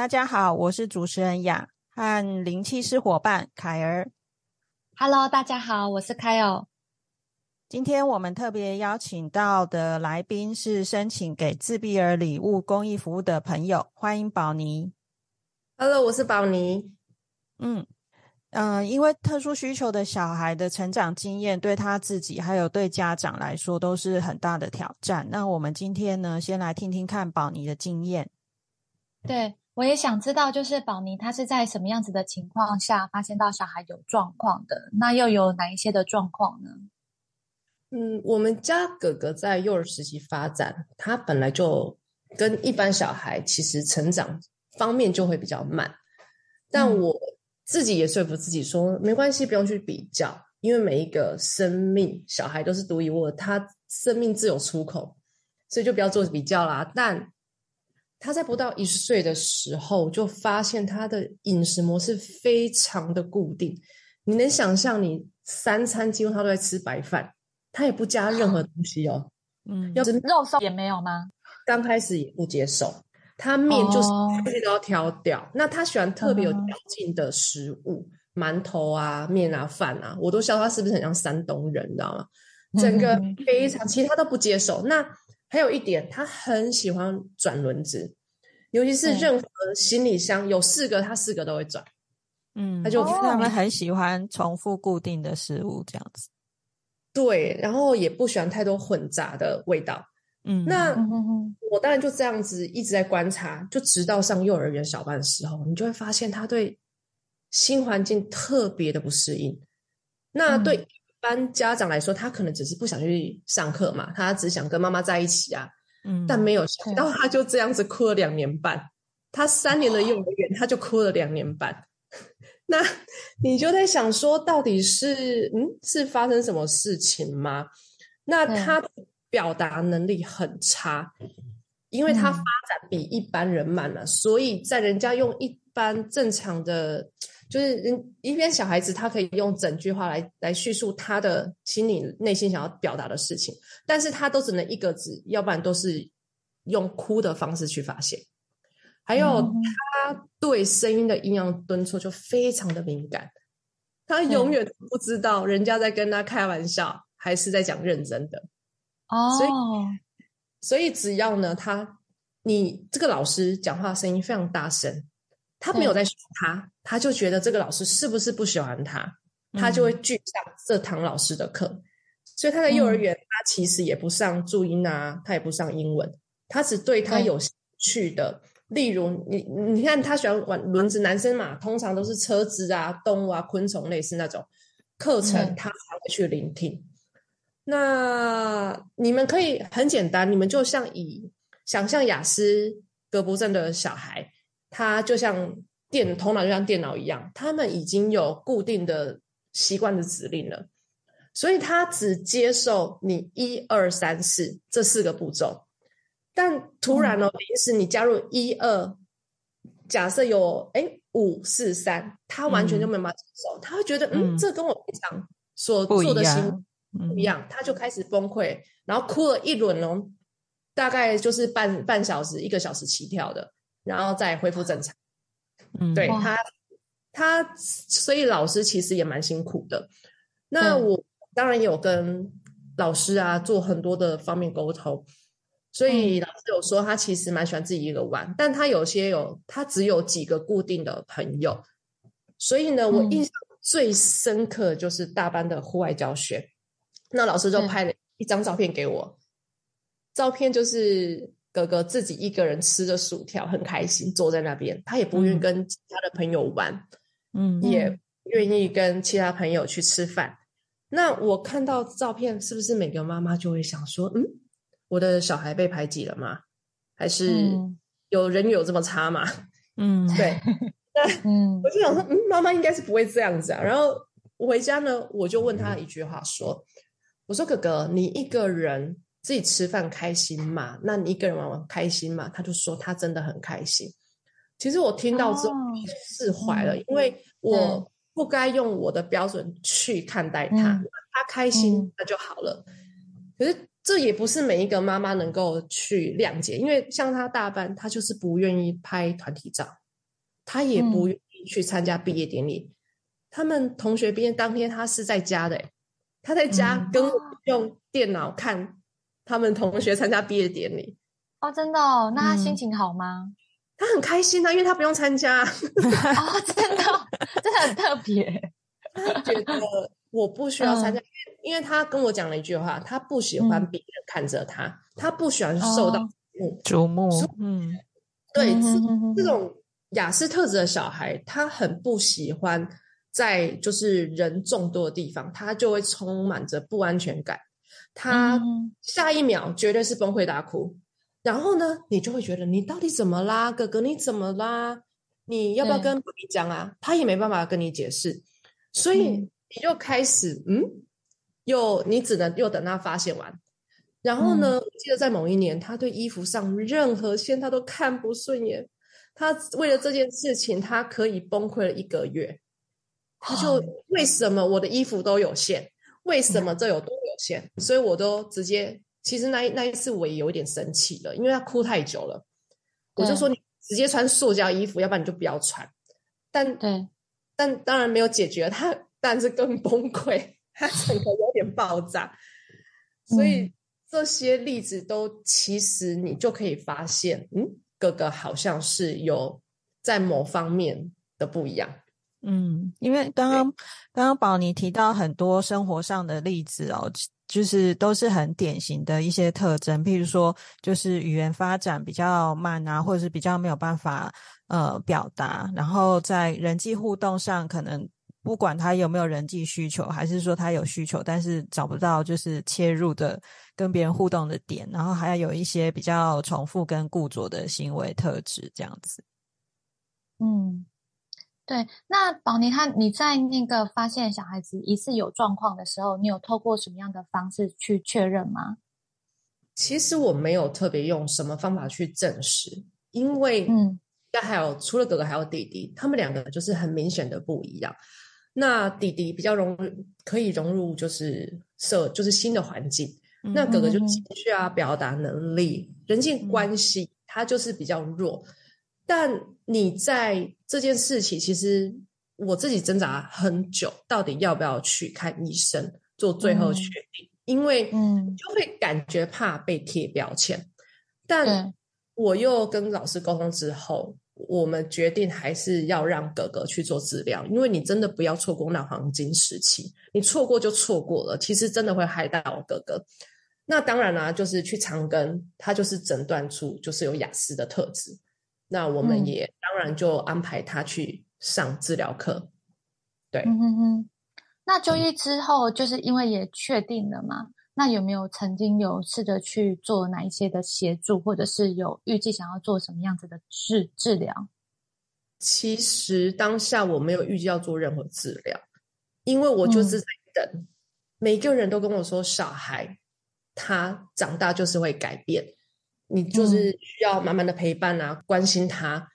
大家好，我是主持人雅和灵气师伙伴凯儿。Hello，大家好，我是凯尔。今天我们特别邀请到的来宾是申请给自闭儿礼物公益服务的朋友，欢迎宝妮。Hello，我是宝妮。嗯嗯，因为特殊需求的小孩的成长经验，对他自己还有对家长来说都是很大的挑战。那我们今天呢，先来听听看宝妮的经验。对。我也想知道，就是宝妮她是在什么样子的情况下发现到小孩有状况的？那又有哪一些的状况呢？嗯，我们家哥哥在幼儿时期发展，他本来就跟一般小孩其实成长方面就会比较慢。但我自己也说服自己说，没关系，不用去比较，因为每一个生命小孩都是独一无二，他生命自有出口，所以就不要做比较啦。但他在不到一岁的时候，就发现他的饮食模式非常的固定。你能想象，你三餐几乎他都在吃白饭，他也不加任何东西哦。嗯，要肉松也没有吗？刚开始也不接受，他面就是东西都要挑掉。那他喜欢特别有嚼劲的食物，馒头啊、面啊、饭啊，我都笑他是不是很像山东人，你知道吗？整个非常，其他都不接受。那还有一点，他很喜欢转轮子，尤其是任何行李箱有四个，他四个都会转。嗯，他就他们很喜欢重复固定的食物这样子。对，然后也不喜欢太多混杂的味道。嗯，那我当然就这样子一直在观察，就直到上幼儿园小班的时候，你就会发现他对新环境特别的不适应。那对。般家长来说，他可能只是不想去上课嘛，他只想跟妈妈在一起啊。嗯，但没有想到他就这样子哭了两年半。他三年的幼儿园，他就哭了两年半。那你就在想说，到底是嗯，是发生什么事情吗？那他表达能力很差，因为他发展比一般人慢了，所以在人家用一般正常的。就是人一边小孩子，他可以用整句话来来叙述他的心里内心想要表达的事情，但是他都只能一个字，要不然都是用哭的方式去发泄。还有他对声音的阴阳顿挫就非常的敏感，他永远不知道人家在跟他开玩笑还是在讲认真的。哦，所以所以只要呢，他你这个老师讲话声音非常大声。他没有在学他，他就觉得这个老师是不是不喜欢他，他就会拒上这堂老师的课。所以他在幼儿园，他其实也不上注音啊，他也不上英文，他只对他有兴趣的，例如你你看他喜欢玩轮子，男生嘛，通常都是车子啊、动物啊、昆虫类似那种课程，他才会去聆听。那你们可以很简单，你们就像以想象雅思格不正的小孩。他就像电头脑就像电脑一样，他们已经有固定的习惯的指令了，所以他只接受你一二三四这四个步骤。但突然哦，临时你加入一二，假设有哎五四三，他完全就没办法接受，他会觉得嗯，这跟我平常所做的行不一样，他就开始崩溃，然后哭了一轮哦，大概就是半半小时、一个小时起跳的。然后再恢复正常，嗯，对他，他所以老师其实也蛮辛苦的。那我当然有跟老师啊做很多的方面沟通，所以老师有说他其实蛮喜欢自己一个玩，但他有些有他只有几个固定的朋友，所以呢，我印象最深刻就是大班的户外教学，那老师就拍了一张照片给我，照片就是。哥哥自己一个人吃着薯条，很开心，坐在那边。他也不愿意跟其他的朋友玩，嗯，也愿意跟其他朋友去吃饭。那我看到照片，是不是每个妈妈就会想说：“嗯，我的小孩被排挤了吗？还是有人有这么差吗？嗯，对。那嗯我就想说，嗯，妈妈应该是不会这样子啊。然后我回家呢，我就问他一句话说：“我说哥哥，你一个人自己吃饭开心嘛？那你一个人玩玩开心嘛？”他就说他真的很开心。其实我听到之后哦释怀了，嗯因为我不该用我的标准去看待他，嗯他开心嗯那就好了。可是这也不是每一个妈妈能够去谅解，因为像他大班，他就是不愿意拍团体照，他也不嗯愿意去参加毕业典礼。他们同学毕业当天，他是在家的、欸，他在家嗯跟用电脑看他们同学参加毕业典礼，哦，真的哦，那他心嗯情好吗？他很开心啊，因为他不用参加，哦，真的哦，真的很特别。他觉得我不需要参加，嗯因为他跟我讲了一句话，他不喜欢别人看着他，他不喜欢受到。瞩目，嗯对，这种雅思特质的小孩，他很不喜欢在就是人众多的地方，他就会充满着不安全感。他嗯下一秒绝对是崩溃大哭，然后呢，你就会觉得你到底怎么啦，哥哥你怎么啦？你要不要跟爸比讲啊？他也没办法跟你解释，所以嗯你就开始嗯，又你只能又等他发现完。然后呢，我记得在某一年，他对衣服上任何线他都看不顺眼，他为了这件事情，他可以崩溃了一个月。他就哦为什么我的衣服都有线？为什么这有多有限？所以我都直接，其实那一那一次我也有点生气了，因为他哭太久了，我就说你直接穿塑胶衣服，要不然你就不要穿。但对，但当然没有解决他，但是更崩溃，他整个有点爆炸。所以嗯这些例子都其实你就可以发现，嗯，哥哥好像是有在某方面的不一样。嗯，因为刚刚刚刚宝妮提到很多生活上的例子哦，就是都是很典型的一些特征，譬如说就是语言发展比较慢啊，或者是比较没有办法呃表达，然后在人际互动上可能。不管他有没有人际需求，还是说他有需求，但是找不到就是切入的跟别人互动的点，然后还要有一些比较重复跟固着的行为特质，这样子。嗯，对。那宝妮他你在那个发现小孩子疑似有状况的时候，你有透过什么样的方式去确认吗？其实我没有特别用什么方法去证实，因为嗯，那还有除了哥哥还有弟弟，他们两个就是很明显的不一样。那弟弟比较融入，可以融入就是社，就是新的环境。那哥哥就嗯情绪啊、表达能力、人际关系，他就是比较弱。但你在这件事情，其实我自己挣扎很久，到底要不要去看医生做最后决定？因为嗯就会感觉怕被贴标签。但我又跟老师沟通之后，我们决定还是要让哥哥去做治疗，因为你真的不要错过那黄金时期，你错过就错过了，其实真的会害到哥哥。那当然啦、就是去长庚，他就是诊断出就是有雅思的特质，那我们嗯也当然就安排他去上治疗课。对，嗯哼哼。那就医之后，就是因为也确定了嘛，那有没有曾经有试着去做哪一些的协助，或者是有预计想要做什么样子的治治疗？其实当下我没有预计要做任何治疗，因为我就是嗯在等。每个人都跟我说，小孩他长大就是会改变，你嗯就是需要慢慢的陪伴啊，关心他。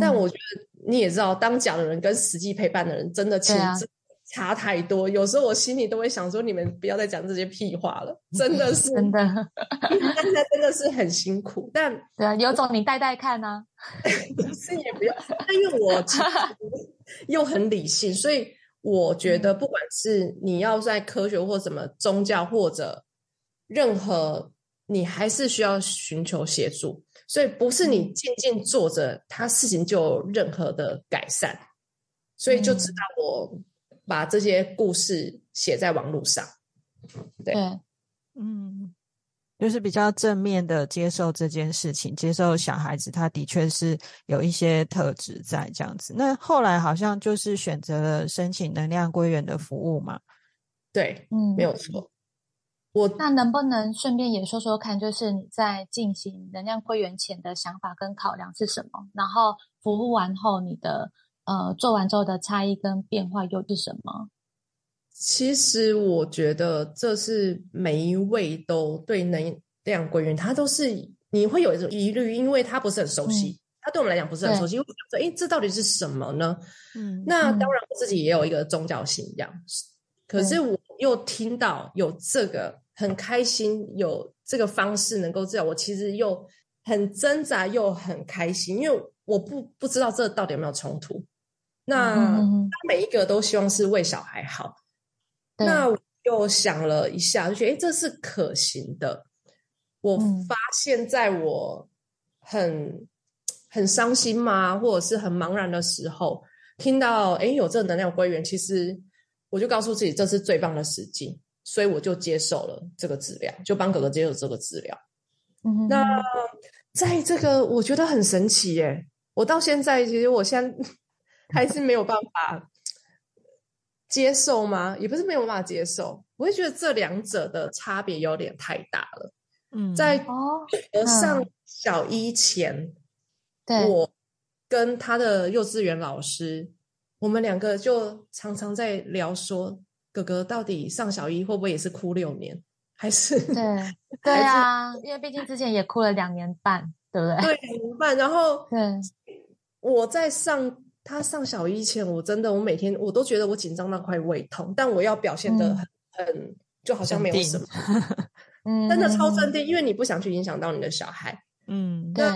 但嗯我觉得你也知道，当讲的人跟实际陪伴的人真的其实差太多。有时候我心里都会想说，你们不要再讲这些屁话了，真的 是，真的，大家真的是很辛苦。但 对啊，有种你带带看啊。是也不要，但因为我其实又很理性，所以我觉得不管是你要在科学或什么宗教或者任何，你还是需要寻求协助。所以不是你静静坐着，他事情就有任何的改善。所以就知道我把这些故事写在网络上。对对，嗯，就是比较正面的接受这件事情，接受小孩子他的确是有一些特质在这样子。那后来好像就是选择了申请能量归元的服务嘛。对，嗯，没有错。我那能不能顺便也说说看，就是你在进行能量归元前的想法跟考量是什么？然后服务完后，你的呃做完之后的差异跟变化又是什么？其实我觉得这是每一位都对能量归元，他都是你会有一种疑虑，因为他不是很熟悉，他对我们来讲不是很熟悉，因为说，哎，这到底是什么呢？嗯，那当然我自己也有一个宗教信仰，可是我又听到有这个很开心，有这个方式能够治疗我，其实又很挣扎又很开心，因为我不不知道这到底有没有冲突。那每一个都希望是为小孩好。那我又想了一下，就觉得哎，这是可行的。我发现在我很很伤心吗，或者是很茫然的时候，听到哎有这个能量归元，其实我就告诉自己这是最棒的时机，所以我就接受了这个治疗，就帮哥哥接受这个治疗。那在这个我觉得很神奇耶，我到现在其实我现在 还是没有办法。接受吗？也不是没有办法接受，我会觉得这两者的差别有点太大了。嗯，在上小一前，我跟他的幼稚园老师，我们两个就常常在聊说，哥哥到底上小一会不会也是哭六年？还是对 对啊，因为毕竟之前也哭了两年半，对不对？对，两年半。然后，对，我在上。他上小一前，我真的我每天我都觉得我紧张到快胃痛，但我要表现的很很，就好像没有什么，嗯，真的超镇定，因为你不想去影响到你的小孩，嗯，对。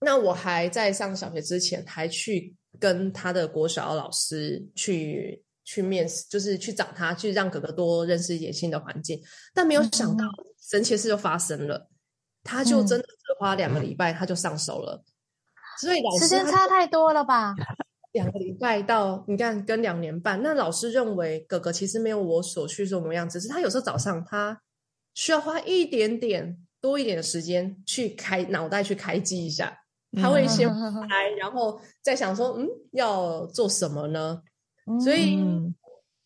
那我还在上小学之前，还去跟他的国小老师去去面试，就是去找他，去让哥哥多认识一点新的环境。但没有想到，神奇的事就发生了，他就真的只花两个礼拜，他就上手了。所以老时间差太多了吧？两个礼拜到你看跟两年半，那老师认为哥哥其实没有我所叙述模样，只是他有时候早上他需要花一点点多一点的时间去开脑袋去开机一下，他会先拍，然后再想说嗯要做什么呢？所以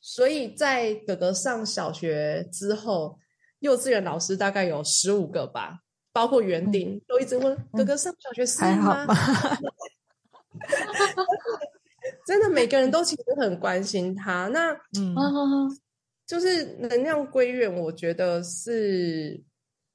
所以在哥哥上小学之后，幼稚园老师大概有十五个吧。包括园丁都一直问哥哥上小学适应吗？真的，每个人都其实很关心他。那嗯，就是能量归院，我觉得是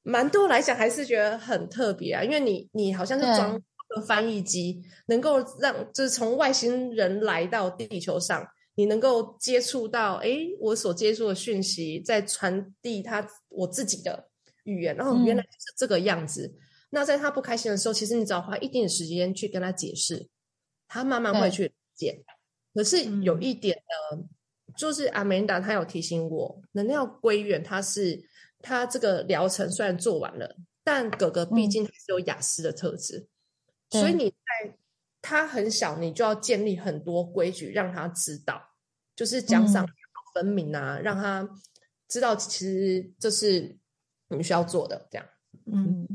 蛮多来讲还是觉得很特别啊。因为你你好像是装个翻译机，能够让就是从外星人来到地球上，你能够接触到哎，我所接触的讯息，在传递他我自己的。语言，然后原来是这个样子。那在他不开心的时候，其实你只要花一定的时间去跟他解释，他慢慢会去理解。可是有一点呢，就是阿美达他有提醒我，能量归元，他是他这个疗程虽然做完了，但哥哥毕竟还是有雅思的特质，所以你在他很小，你就要建立很多规矩让他知道，就是奖赏分明啊，让他知道其实这是。你们需要做的这样，嗯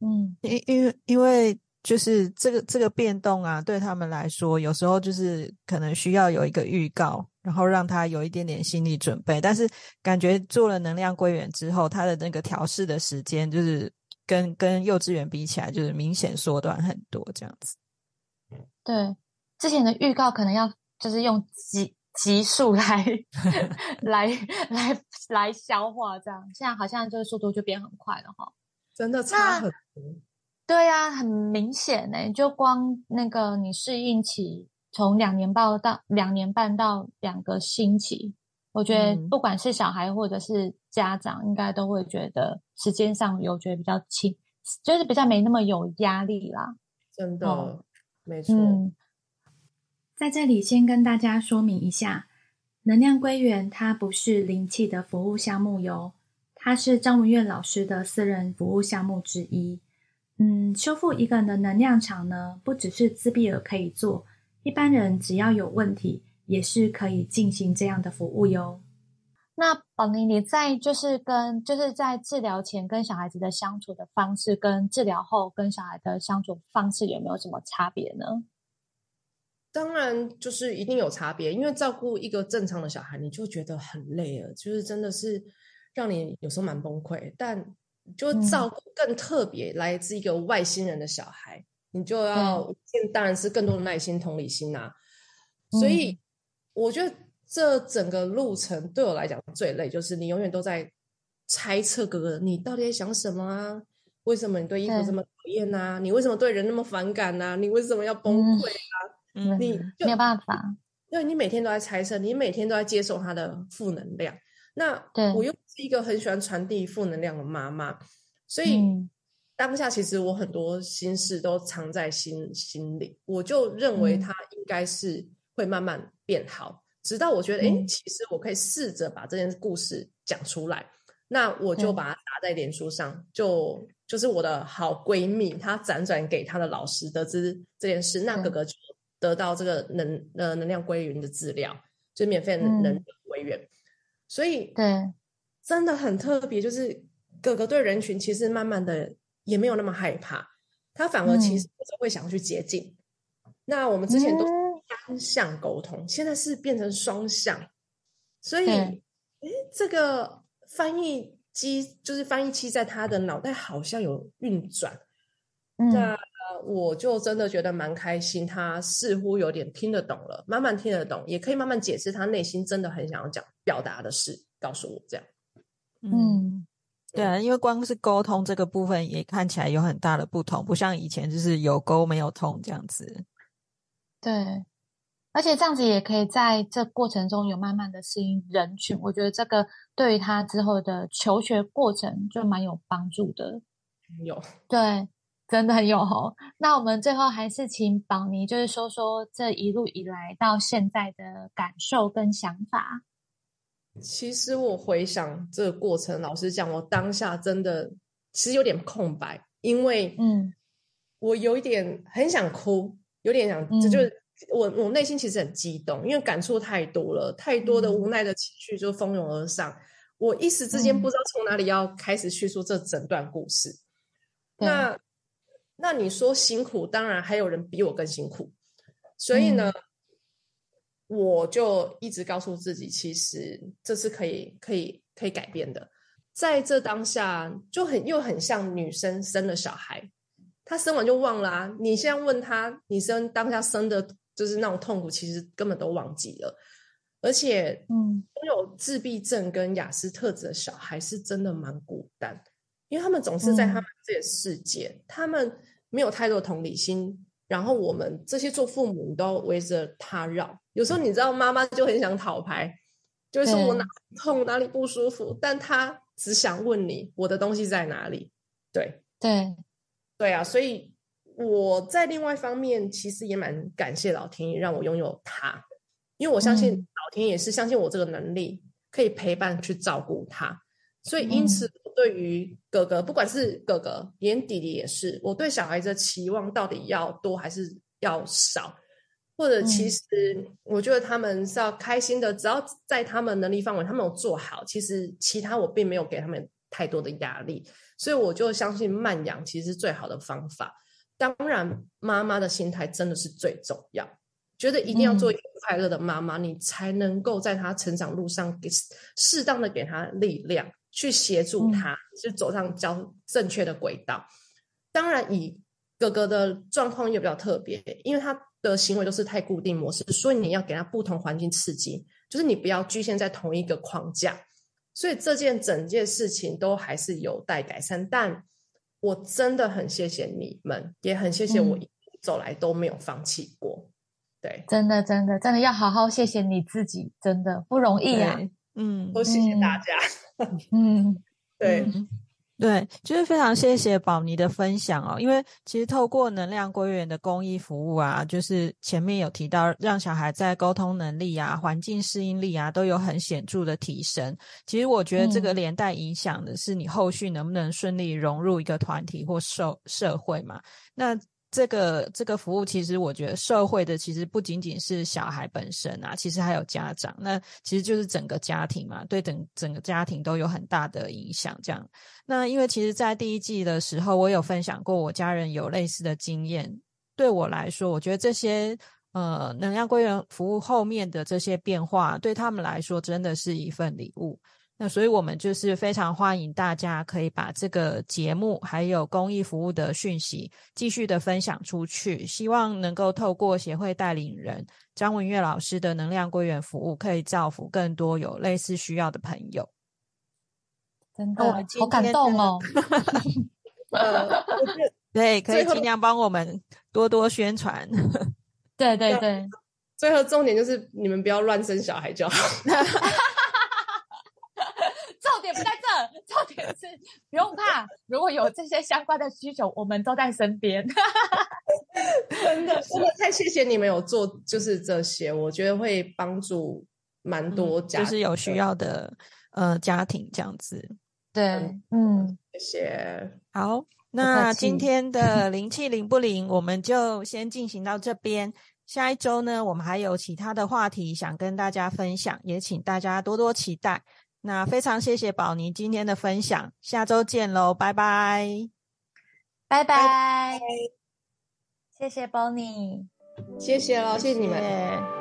嗯，因因为因为就是这个这个变动啊，对他们来说，有时候就是可能需要有一个预告，然后让他有一点点心理准备。但是感觉做了能量归元之后，他的那个调试的时间，就是跟跟幼稚园比起来，就是明显缩短很多这样子。对，之前的预告可能要就是用几。急速来 来来来消化，这样现在好像这个速度就变很快了哈，真的差很多。对呀，很明显呢，就光那个你适应期从两年半到两年半到两个星期，我觉得不管是小孩或者是家长，应该都会觉得时间上有觉得比较轻，就是比较没那么有压力啦。真的，没错。在这里先跟大家说明一下，能量归元它不是灵气的服务项目哟，它是张文月老师的私人服务项目之一。嗯，修复一个人的能量场呢，不只是自闭儿可以做，一般人只要有问题，也是可以进行这样的服务哟。那宝妮，你在就是跟就是在治疗前跟小孩子的相处的方式，跟治疗后跟小孩的相处方式有没有什么差别呢？当然，就是一定有差别，因为照顾一个正常的小孩，你就觉得很累了，就是真的是让你有时候蛮崩溃，但就照顾更特别来自一个外星人的小孩，你就要当然是更多的耐心、同理心呐。所以我觉得这整个路程对我来讲最累，就是你永远都在猜测哥哥你到底在想什么啊？为什么你对衣服这么讨厌呐？你为什么对人那么反感呐？你为什么要崩溃啊？你没有办法，因为你每天都在猜测，你每天都在接受他的负能量。那我又是一个很喜欢传递负能量的妈妈，所以当下其实我很多心事都藏在心心里。我就认为他应该是会慢慢变好，直到我觉得，哎，其实我可以试着把这件故事讲出来。那我就把它打在脸书上，就就是我的好闺蜜，她辗转给她的老师得知这件事，那哥哥就得到这个能呃能量归元的资料，就免费能能归元。所以，对，真的很特别。就是哥哥对人群其实慢慢的也没有那么害怕，他反而其实会想要去接近。那我们之前都是单向沟通，现在是变成双向。所以，哎，这个翻译机就是翻译器，在他的脑袋好像有运转。那我就真的觉得蛮开心，他似乎有点听得懂了，慢慢听得懂，也可以慢慢解释他内心真的很想要讲表达的事，告诉我这样。嗯，对啊，因为光是沟通这个部分也看起来有很大的不同，不像以前就是有沟没有通这样子。对，而且这样子也可以在这过程中有慢慢的适应人群，我觉得这个对于他之后的求学过程就蛮有帮助的。有，对。真的很有吼，那我们最后还是请宝妮，就是说说这一路以来到现在的感受跟想法。其实我回想这个过程，老实讲，我当下真的其实有点空白，因为嗯，我有一点很想哭，有点想，这就是我我内心其实很激动，因为感触太多了，太多的无奈的情绪就蜂拥而上，我一时之间不知道从哪里要开始叙述这整段故事。那那你说辛苦，当然还有人比我更辛苦，所以呢，我就一直告诉自己，其实这是可以、可以、可以改变的。在这当下，就很又很像女生生了小孩，她生完就忘了。你现在问她，你生当下生的就是那种痛苦，其实根本都忘记了。而且，嗯，拥有自闭症跟雅思特质的小孩是真的蛮孤单，因为他们总是在他们自己的世界，他们。没有太多同理心，然后我们这些做父母都围着他绕。有时候你知道，妈妈就很想讨牌，就是我哪痛哪里不舒服，但他只想问你我的东西在哪里。对对对啊！所以我在另外一方面其实也蛮感谢老天爷让我拥有他，因为我相信老天爷是相信我这个能力可以陪伴去照顾他，所以因此。对于哥哥，不管是哥哥，连弟弟也是，我对小孩子的期望到底要多还是要少？或者其实我觉得他们是要开心的，只要在他们能力范围，他们有做好，其实其他我并没有给他们太多的压力，所以我就相信慢养其实是最好的方法。当然，妈妈的心态真的是最重要，觉得一定要做一个快乐的妈妈，你才能够在她成长路上给适当的给她力量。去协助他，是走上较正确的轨道。当然，以哥哥的状况又比较特别，因为他的行为都是太固定模式，所以你要给他不同环境刺激，就是你不要局限在同一个框架。所以这件整件事情都还是有待改善。但我真的很谢谢你们，也很谢谢我一路走来都没有放弃过。对，真的，真的，真的要好好谢谢你自己，真的不容易啊。嗯，都谢谢大家。嗯，对对，就是非常谢谢宝妮的分享哦。因为其实透过能量归元的公益服务啊，就是前面有提到，让小孩在沟通能力啊、环境适应力啊都有很显著的提升。其实我觉得这个连带影响的是你后续能不能顺利融入一个团体或社社会嘛？那。这个这个服务，其实我觉得社会的其实不仅仅是小孩本身啊，其实还有家长，那其实就是整个家庭嘛，对整整个家庭都有很大的影响。这样，那因为其实，在第一季的时候，我有分享过我家人有类似的经验，对我来说，我觉得这些呃能量归元服务后面的这些变化，对他们来说真的是一份礼物。那所以我们就是非常欢迎大家可以把这个节目还有公益服务的讯息继续的分享出去，希望能够透过协会带领人张文月老师的能量归元服务，可以造福更多有类似需要的朋友。真的，好感动哦。呃，对，可以尽量帮我们多多宣传。对对对，最后重点就是你们不要乱生小孩就好。重点不在是不用怕，如果有这些相关的需求，我们都在身边。真的，真的太谢谢你们有做，就是这些，我觉得会帮助蛮多家，就是有需要的呃家庭这样子。对，嗯，谢谢。好，那今天的灵气灵不灵，我们就先进行到这边。下一周呢，我们还有其他的话题想跟大家分享，也请大家多多期待。那非常谢谢宝妮今天的分享，下周见喽，拜拜，拜拜，谢谢宝妮，谢谢喽，谢谢你们。